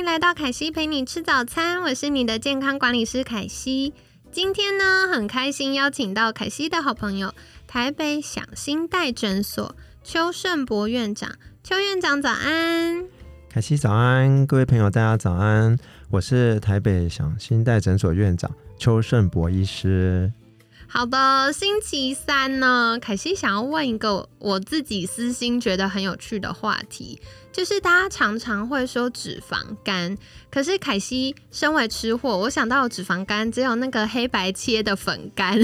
迎来到凯西陪你吃早餐，我是你的健康管理师凯西。今天呢，很开心邀请到凯西的好朋友，台北享心代诊所邱胜博院长。邱院长早安，凯西早安，各位朋友大家早安，我是台北享心代诊所院长邱胜博医师。好的，星期三呢，凯西想要问一个我自己私心觉得很有趣的话题，就是大家常常会说脂肪肝，可是凯西身为吃货，我想到脂肪肝只有那个黑白切的粉干，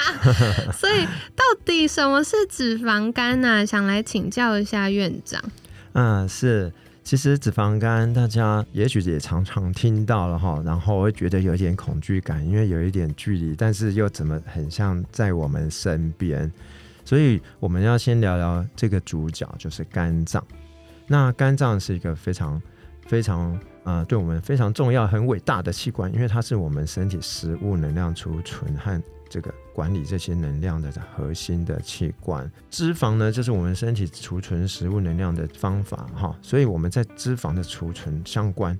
所以到底什么是脂肪肝呢？想来请教一下院长。嗯，是。其实脂肪肝，大家也许也常常听到了哈，然后会觉得有一点恐惧感，因为有一点距离，但是又怎么很像在我们身边，所以我们要先聊聊这个主角，就是肝脏。那肝脏是一个非常非常呃，对我们非常重要、很伟大的器官，因为它是我们身体食物能量储存和这个。管理这些能量的核心的器官，脂肪呢，就是我们身体储存食物能量的方法哈。所以我们在脂肪的储存相关，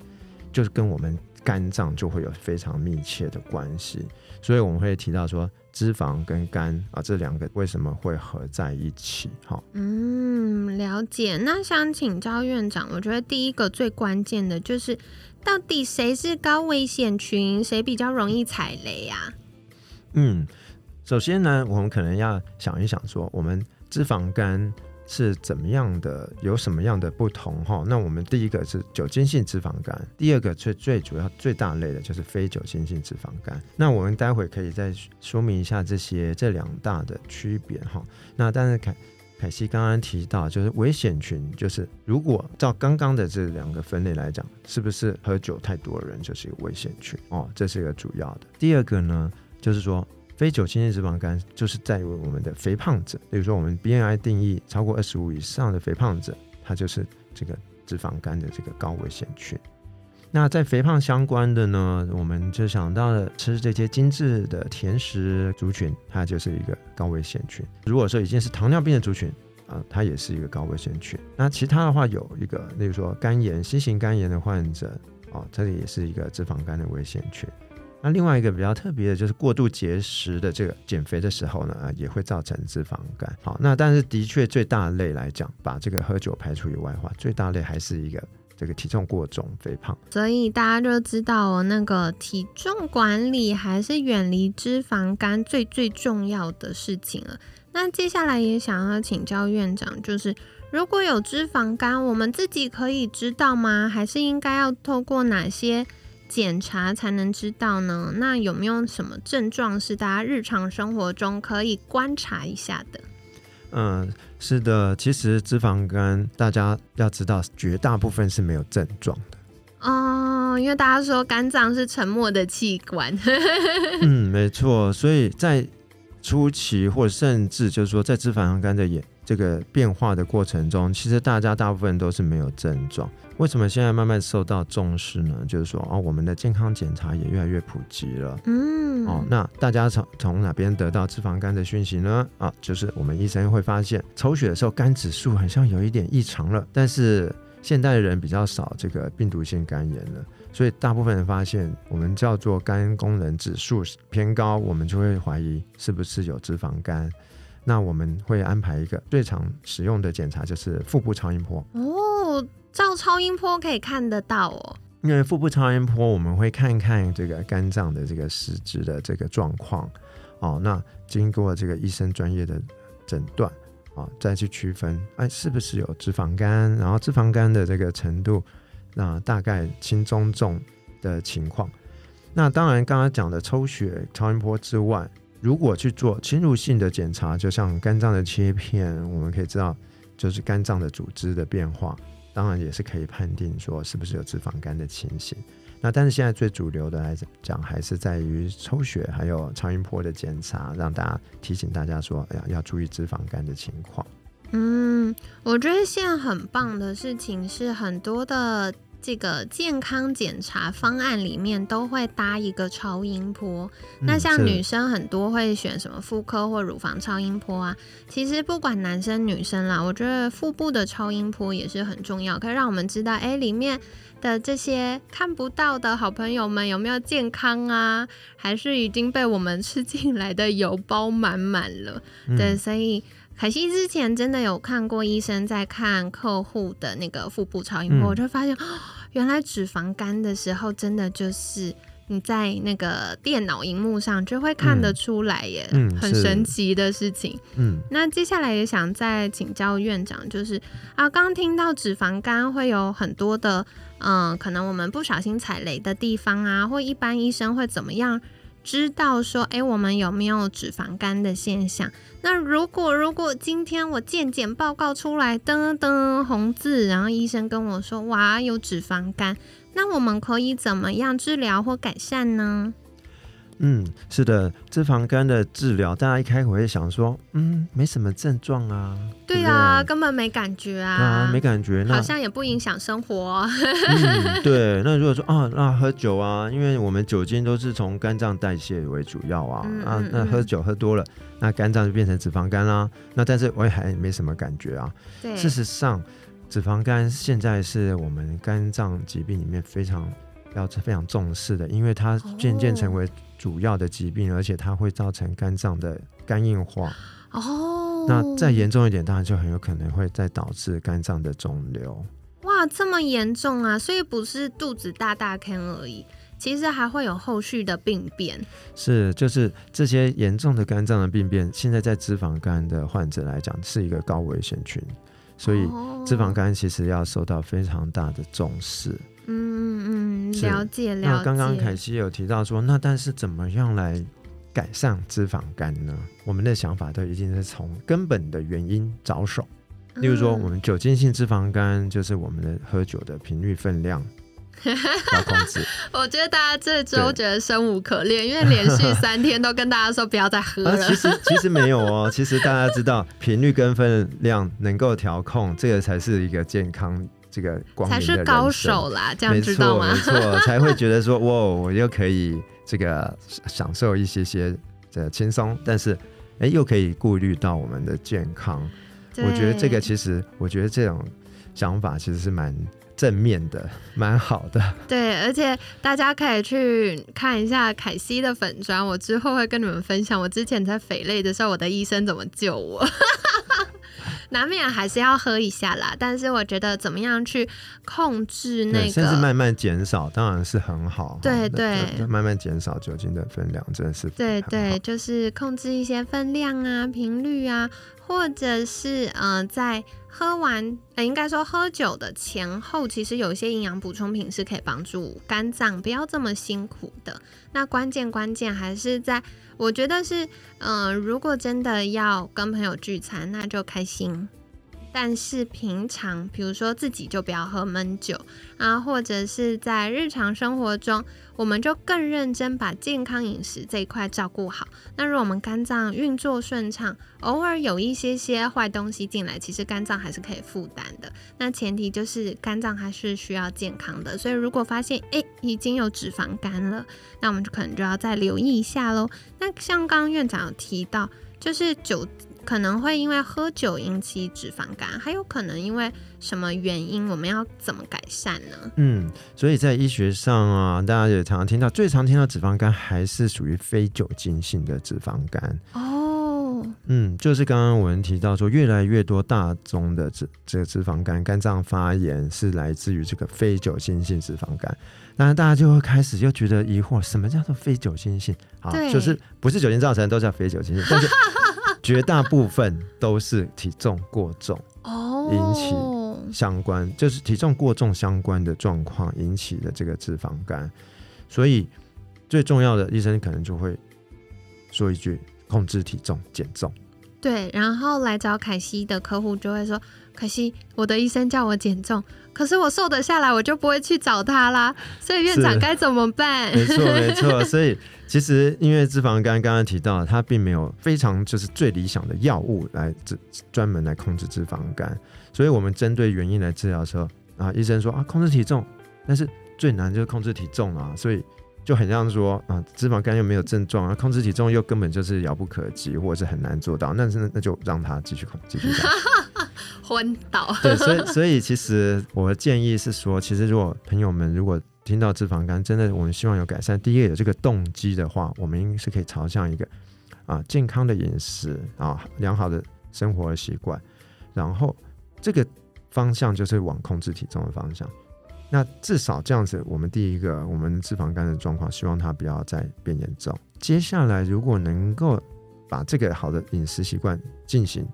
就是跟我们肝脏就会有非常密切的关系。所以我们会提到说，脂肪跟肝啊这两个为什么会合在一起？哈，嗯，了解。那想请教院长，我觉得第一个最关键的就是，到底谁是高危险群，谁比较容易踩雷呀？嗯。首先呢，我们可能要想一想，说我们脂肪肝是怎么样的，有什么样的不同哈？那我们第一个是酒精性脂肪肝，第二个最最主要最大类的就是非酒精性脂肪肝。那我们待会可以再说明一下这些这两大的区别哈。那但是凯凯西刚刚提到，就是危险群，就是如果照刚刚的这两个分类来讲，是不是喝酒太多的人就是一个危险群哦？这是一个主要的。第二个呢，就是说。非酒精性脂肪肝就是在于我们的肥胖者，比如说我们 BMI 定义超过二十五以上的肥胖者，他就是这个脂肪肝的这个高危险群。那在肥胖相关的呢，我们就想到了吃这些精致的甜食族群，它就是一个高危险群。如果说已经是糖尿病的族群啊，它也是一个高危险群。那其他的话有一个，例如说肝炎、新型肝炎的患者啊，这里也是一个脂肪肝的危险群。那另外一个比较特别的就是过度节食的这个减肥的时候呢，也会造成脂肪肝。好，那但是的确最大类来讲，把这个喝酒排除以外的话，最大类还是一个这个体重过重、肥胖。所以大家就知道，那个体重管理还是远离脂肪肝最最重要的事情了。那接下来也想要请教院长，就是如果有脂肪肝，我们自己可以知道吗？还是应该要透过哪些？检查才能知道呢？那有没有什么症状是大家日常生活中可以观察一下的？嗯，是的，其实脂肪肝大家要知道，绝大部分是没有症状的。哦，因为大家说肝脏是沉默的器官。嗯，没错，所以在初期或甚至就是说在脂肪肝的演这个变化的过程中，其实大家大部分都是没有症状。为什么现在慢慢受到重视呢？就是说，哦，我们的健康检查也越来越普及了。嗯，哦，那大家从从哪边得到脂肪肝的讯息呢？啊，就是我们医生会发现抽血的时候肝指数好像有一点异常了。但是现代的人比较少这个病毒性肝炎了，所以大部分人发现我们叫做肝功能指数偏高，我们就会怀疑是不是有脂肪肝。那我们会安排一个最常使用的检查，就是腹部超音波。哦。照超音波可以看得到哦，因为腹部超音波我们会看看这个肝脏的这个实质的这个状况哦。那经过这个医生专业的诊断啊，再去区分哎是不是有脂肪肝，然后脂肪肝的这个程度，那大概轻中重的情况。那当然刚刚讲的抽血超音波之外，如果去做侵入性的检查，就像肝脏的切片，我们可以知道就是肝脏的组织的变化。当然也是可以判定说是不是有脂肪肝的情形。那但是现在最主流的来讲，还是在于抽血还有超音波的检查，让大家提醒大家说，哎呀，要注意脂肪肝的情况。嗯，我觉得现在很棒的事情是很多的。这个健康检查方案里面都会搭一个超音波，那像女生很多会选什么妇科或乳房超音波啊。其实不管男生女生啦，我觉得腹部的超音波也是很重要，可以让我们知道，哎，里面的这些看不到的好朋友们有没有健康啊，还是已经被我们 吃进来的油包满满了？对，所以。凯西之前真的有看过医生在看客户的那个腹部超音波，我就发现，原来脂肪肝的时候，真的就是你在那个电脑荧幕上就会看得出来耶，很神奇的事情。嗯，那接下来也想再请教院长，就是啊，刚听到脂肪肝会有很多的，嗯，可能我们不小心踩雷的地方啊，或一般医生会怎么样？知道说，哎，我们有没有脂肪肝的现象？那如果如果今天我健检报告出来，噔噔红字，然后医生跟我说，哇，有脂肪肝，那我们可以怎么样治疗或改善呢？嗯，是的，脂肪肝的治疗，大家一开口会想说，嗯，没什么症状啊，对啊，根本没感觉啊，啊，没感觉，那好像也不影响生活。嗯，对，那如果说啊，那喝酒啊，因为我们酒精都是从肝脏代谢为主要啊，啊，那喝酒喝多了，那肝脏就变成脂肪肝啦。那但是我也还没什么感觉啊。对，事实上，脂肪肝现在是我们肝脏疾病里面非常要非常重视的，因为它渐渐成为。主要的疾病，而且它会造成肝脏的肝硬化。哦，那再严重一点，当然就很有可能会再导致肝脏的肿瘤。哇，这么严重啊！所以不是肚子大大坑而已，其实还会有后续的病变。是，就是这些严重的肝脏的病变，现在在脂肪肝的患者来讲是一个高危险群，所以脂肪肝其实要受到非常大的重视。嗯嗯，了解了解。那刚刚凯西有提到说，那但是怎么样来改善脂肪肝呢？我们的想法都一定是从根本的原因着手。例如说，我们酒精性脂肪肝就是我们的喝酒的频率分量要控制。我觉得大家这周觉得生无可恋，因为连续三天都跟大家说不要再喝了。其实其实没有哦，其实大家知道频率跟分量能够调控，这个才是一个健康。这个才是高手啦，这样知道吗？没错，才会觉得说，哇，我又可以这个享受一些些的轻松，但是哎，又可以顾虑到我们的健康。我觉得这个其实，我觉得这种想法其实是蛮正面的，蛮好的。对，而且大家可以去看一下凯西的粉砖，我之后会跟你们分享我之前在肥类的时候，我的医生怎么救我。难免还是要喝一下啦，但是我觉得怎么样去控制那个，甚至慢慢减少，当然是很好。对对，慢慢减少酒精的分量，真的是对对，就是控制一些分量啊、频率啊，或者是嗯，在喝完，呃应该说喝酒的前后，其实有一些营养补充品是可以帮助肝脏不要这么辛苦的。那关键关键还是在。我觉得是，嗯，如果真的要跟朋友聚餐，那就开心。但是平常，比如说自己就不要喝闷酒啊，或者是在日常生活中，我们就更认真把健康饮食这一块照顾好。那如果我们肝脏运作顺畅，偶尔有一些些坏东西进来，其实肝脏还是可以负担的。那前提就是肝脏还是需要健康的。所以如果发现诶已经有脂肪肝了，那我们就可能就要再留意一下喽。那像刚刚院长有提到，就是酒。可能会因为喝酒引起脂肪肝，还有可能因为什么原因？我们要怎么改善呢？嗯，所以在医学上啊，大家也常常听到，最常听到脂肪肝还是属于非酒精性的脂肪肝。哦，嗯，就是刚刚我们提到说，越来越多大宗的脂这个脂肪肝，肝脏发炎是来自于这个非酒精性脂肪肝。那大家就会开始就觉得疑惑，什么叫做非酒精性？好，就是不是酒精造成都叫非酒精性，但是。绝大部分都是体重过重哦引起相关，就是体重过重相关的状况引起的这个脂肪肝，所以最重要的医生可能就会说一句：控制体重，减重。对，然后来找凯西的客户就会说：“可惜，我的医生叫我减重，可是我瘦得下来，我就不会去找他啦。所以院长该怎么办？”没错，没错。所以其实因为脂肪肝刚刚提到，它并没有非常就是最理想的药物来治专门来控制脂肪肝，所以我们针对原因来治疗的时候啊，医生说啊控制体重，但是最难就是控制体重啊，所以就很像说啊脂肪肝又没有症状啊，控制体重又根本就是遥不可及，或者是很难做到，那是那就让他继续控继续下。昏倒。对，所以所以其实我的建议是说，其实如果朋友们如果听到脂肪肝，真的我们希望有改善，第一个有这个动机的话，我们应是可以朝向一个啊健康的饮食啊良好的生活习惯，然后这个方向就是往控制体重的方向。那至少这样子，我们第一个，我们脂肪肝的状况，希望它不要再变严重。接下来，如果能够把这个好的饮食习惯进行，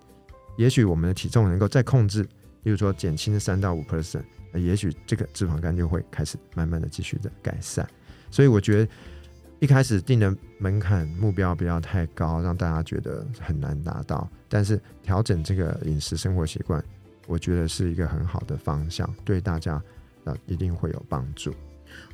也许我们的体重能够再控制，比如说减轻三到五 percent，也许这个脂肪肝就会开始慢慢的继续的改善。所以我觉得一开始定的门槛目标不要太高，让大家觉得很难达到。但是调整这个饮食生活习惯，我觉得是一个很好的方向，对大家那一定会有帮助。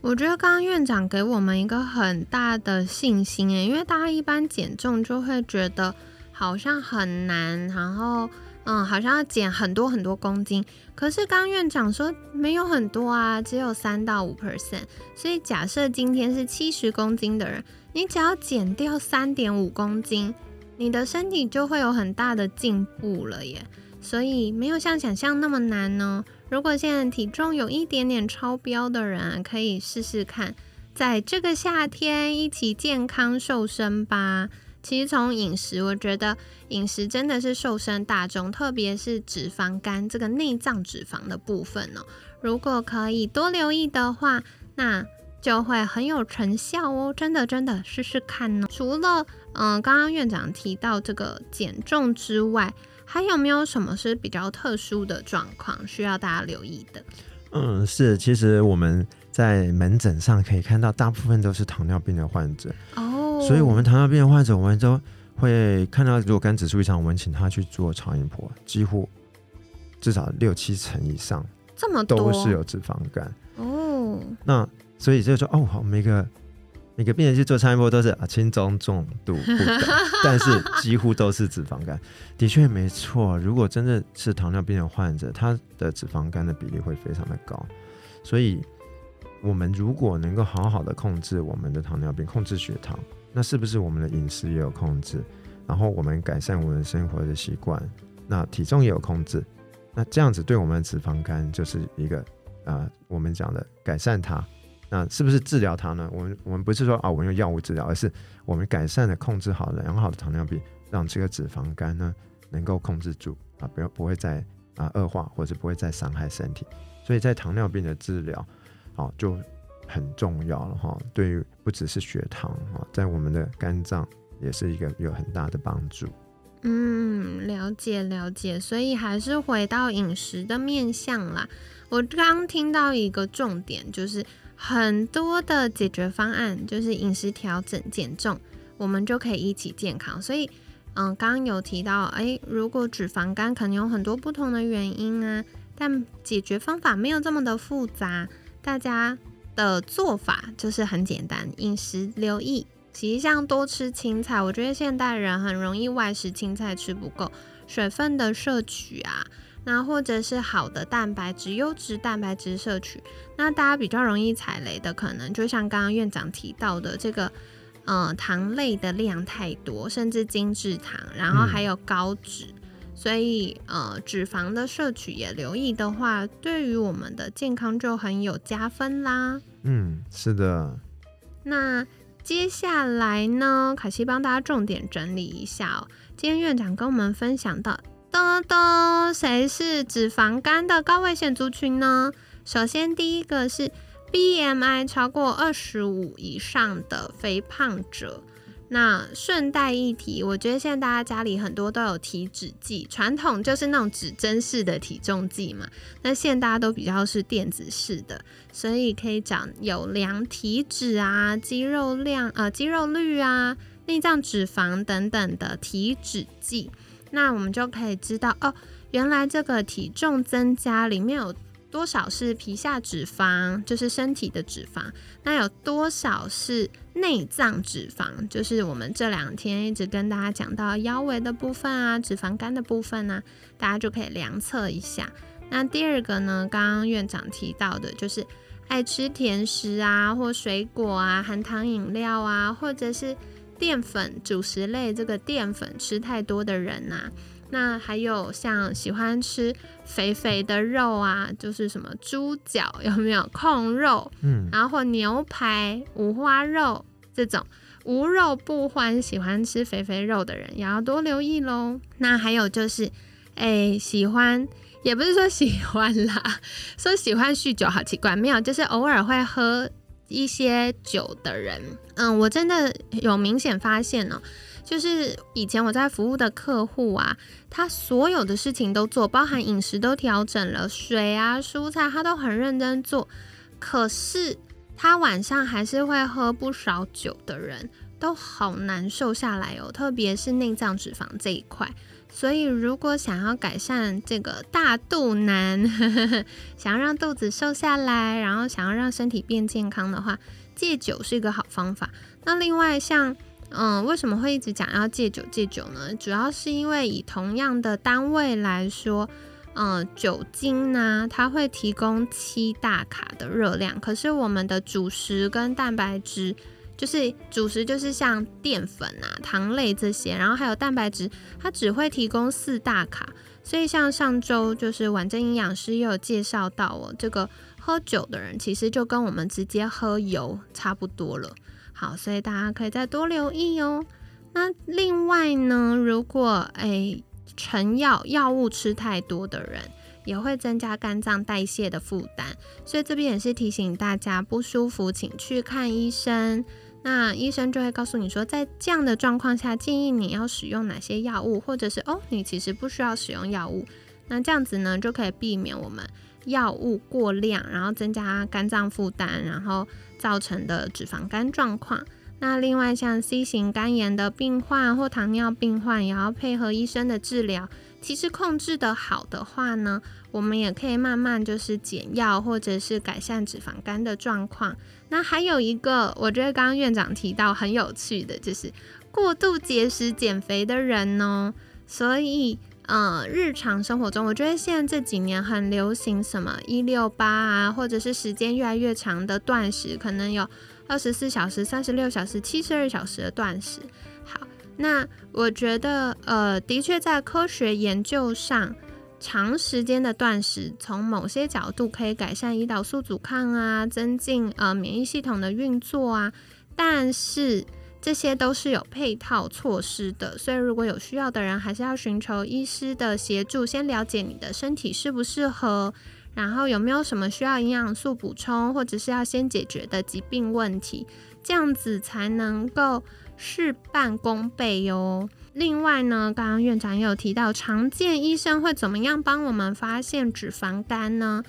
我觉得刚刚院长给我们一个很大的信心诶，因为大家一般减重就会觉得好像很难，然后嗯，好像要减很多很多公斤。可是刚刚院长说没有很多啊，只有三到五 percent。所以假设今天是七十公斤的人，你只要减掉三点五公斤，你的身体就会有很大的进步了耶。所以没有像想象那么难呢。如果现在体重有一点点超标的人，可以试试看，在这个夏天一起健康瘦身吧。其实从饮食，我觉得饮食真的是瘦身大众，特别是脂肪肝这个内脏脂肪的部分哦。如果可以多留意的话，那就会很有成效哦。真的，真的试试看呢。除了嗯，刚刚院长提到这个减重之外，还有没有什么是比较特殊的状况需要大家留意的？嗯，是，其实我们在门诊上可以看到，大部分都是糖尿病的患者，哦，所以我们糖尿病的患者，我们都会看到，如果肝指数异常，我们请他去做超音波，几乎至少六七成以上这么多都是有脂肪肝。哦，那所以就说，哦，好，每个每个病人去做超音波都是啊轻中重度不等，但是几乎都是脂肪肝。的确没错，如果真的是糖尿病的患者，他的脂肪肝的比例会非常的高。所以，我们如果能够好好的控制我们的糖尿病，控制血糖，那是不是我们的饮食也有控制？然后我们改善我们生活的习惯，那体重也有控制，那这样子对我们的脂肪肝就是一个啊、呃我们讲的改善它。那是不是治疗它呢？我们我们不是说啊，我们用药物治疗，而是我们改善的控制好了良好的糖尿病，让这个脂肪肝呢能够控制住啊，不要不会再啊恶化，或者不会再伤害身体。所以在糖尿病的治疗，哦就很重要了哈。对于不只是血糖啊，在我们的肝脏也是一个有很大的帮助。嗯，了解了解，所以还是回到饮食的面向啦。我刚听到一个重点，就是很多的解决方案就是饮食调整、减重，我们就可以一起健康。所以，嗯，刚刚有提到，诶，如果脂肪肝可能有很多不同的原因啊，但解决方法没有这么的复杂，大家的做法就是很简单，饮食留意。其实像多吃青菜，我觉得现代人很容易外食，青菜吃不够，水分的摄取啊，那或者是好的蛋白质、优质蛋白质摄取。那大家比较容易踩雷的，可能就像刚刚院长提到的这个，呃，糖类的量太多，甚至精制糖，然后还有高脂。所以，呃，脂肪的摄取也留意的话，对于我们的健康就很有加分啦。嗯，是的，那接下来呢，凯西帮大家重点整理一下哦。今天院长跟我们分享到，噔噔，谁是脂肪肝的高危险族群呢？首先，第一个是 BMI 超过二十五以上的肥胖者。那顺带一提，我觉得现在大家家里很多都有体脂计，传统就是那种指针式的体重计嘛。那现在大家都比较是电子式的，所以可以讲有量体脂啊、肌肉量、呃肌肉率啊、内脏脂肪等等的体脂计。那我们就可以知道哦，原来这个体重增加里面有多少是皮下脂肪，就是身体的脂肪，那有多少是内脏脂肪，就是我们这两天一直跟大家讲到腰围的部分啊，脂肪肝的部分呢，大家就可以量测一下。那第二个呢，刚刚院长提到的就是爱吃甜食啊，或水果啊，含糖饮料啊，或者是淀粉主食类这个淀粉吃太多的人呐。那还有像喜欢吃肥肥的肉啊，就是什么猪脚有没有控肉？嗯，然后牛排、五花肉这种无肉不欢，喜欢吃肥肥肉的人也要多留意喽。那还有就是，哎，喜欢。也不是说喜欢啦，说喜欢酗酒好奇怪，没有，就是偶尔会喝一些酒的人。嗯，我真的有明显发现哦，就是以前我在服务的客户啊，他所有的事情都做，包含饮食都调整了，水啊、蔬菜他都很认真做，可是他晚上还是会喝不少酒的人，都好难受下来哦，特别是内脏脂肪这一块。所以，如果想要改善这个大肚腩，想要让肚子瘦下来，然后想要让身体变健康的话，戒酒是一个好方法。那另外，像嗯，为什么会一直讲要戒酒戒酒呢？主要是因为以同样的单位来说，嗯，酒精呢，它会提供七大卡的热量，可是我们的主食跟蛋白质。就是主食，就是像淀粉啊、糖类这些，然后还有蛋白质，它只会提供四大卡。所以像上周就是晚正营养师也有介绍到哦，这个喝酒的人其实就跟我们直接喝油差不多了。好，所以大家可以再多留意哦。那另外呢，如果诶成药药物吃太多的人，也会增加肝脏代谢的负担。所以这边也是提醒大家，不舒服请去看医生。那医生就会告诉你说，在这样的状况下，建议你要使用哪些药物，或者是哦，你其实不需要使用药物。那这样子呢，就可以避免我们药物过量，然后增加肝脏负担，然后造成的脂肪肝状况。那另外像 C 型肝炎的病患或糖尿病患，也要配合医生的治疗。其实控制的好的话呢，我们也可以慢慢就是减药，或者是改善脂肪肝的状况。那还有一个，我觉得刚刚院长提到很有趣的，就是过度节食减肥的人呢。所以，呃，日常生活中，我觉得现在这几年很流行什么一六八啊，或者是时间越来越长的断食，可能有二十四小时、三十六小时、七十二小时的断食。那我觉得，呃，的确在科学研究上。长时间的断食，从某些角度可以改善胰岛素阻抗啊，增进呃免疫系统的运作啊，但是这些都是有配套措施的，所以如果有需要的人，还是要寻求医师的协助，先了解你的身体适不适合，然后有没有什么需要营养素补充，或者是要先解决的疾病问题，这样子才能够事半功倍哟。另外呢，刚刚院长也有提到，常见医生会怎么样帮我们发现脂肪肝呢？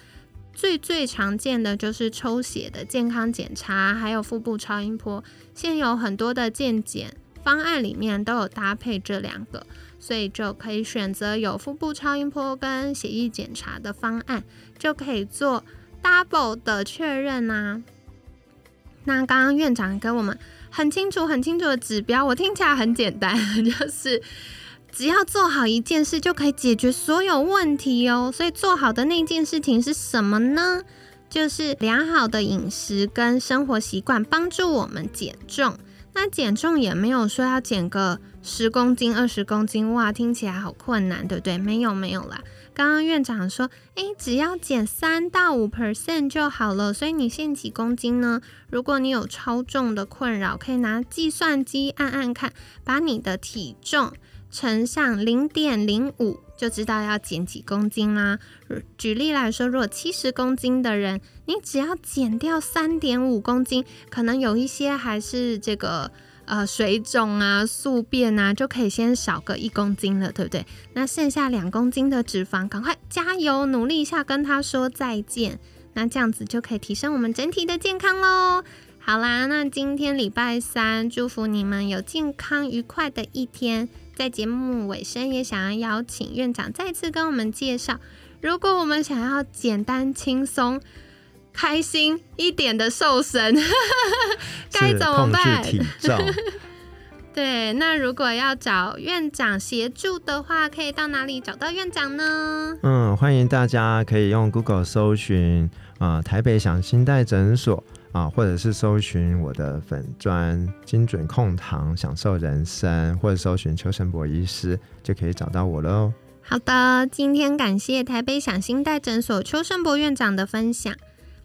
最最常见的就是抽血的健康检查，还有腹部超音波。现有很多的健检方案里面都有搭配这两个，所以就可以选择有腹部超音波跟血液检查的方案，就可以做 double 的确认呐。那刚刚院长跟我们。很清楚、很清楚的指标，我听起来很简单，就是只要做好一件事就可以解决所有问题哦。所以做好的那件事情是什么呢？就是良好的饮食跟生活习惯帮助我们减重。那减重也没有说要减个十公斤、二十公斤，哇，听起来好困难，对不对？没有，没有啦。刚刚院长说，诶，只要减三到五 percent 就好了。所以你现几公斤呢？如果你有超重的困扰，可以拿计算机按按看，把你的体重乘上零点零五，就知道要减几公斤啦。举例来说，如果七十公斤的人，你只要减掉三点五公斤，可能有一些还是这个。呃，水肿啊，宿便啊，就可以先少个一公斤了，对不对？那剩下两公斤的脂肪，赶快加油，努力一下，跟他说再见。那这样子就可以提升我们整体的健康喽。好啦，那今天礼拜三，祝福你们有健康愉快的一天。在节目尾声，也想要邀请院长再次跟我们介绍，如果我们想要简单、轻松、开心一点的瘦身，该怎么办？体重。对，那如果要找院长协助的话，可以到哪里找到院长呢？嗯，欢迎大家可以用 Google 搜寻啊，台北想心带诊所。啊，或者是搜寻我的粉砖精准控糖享受人生，或者搜寻邱成博医师，就可以找到我喽。好的，今天感谢台北想心带诊所邱胜博院长的分享。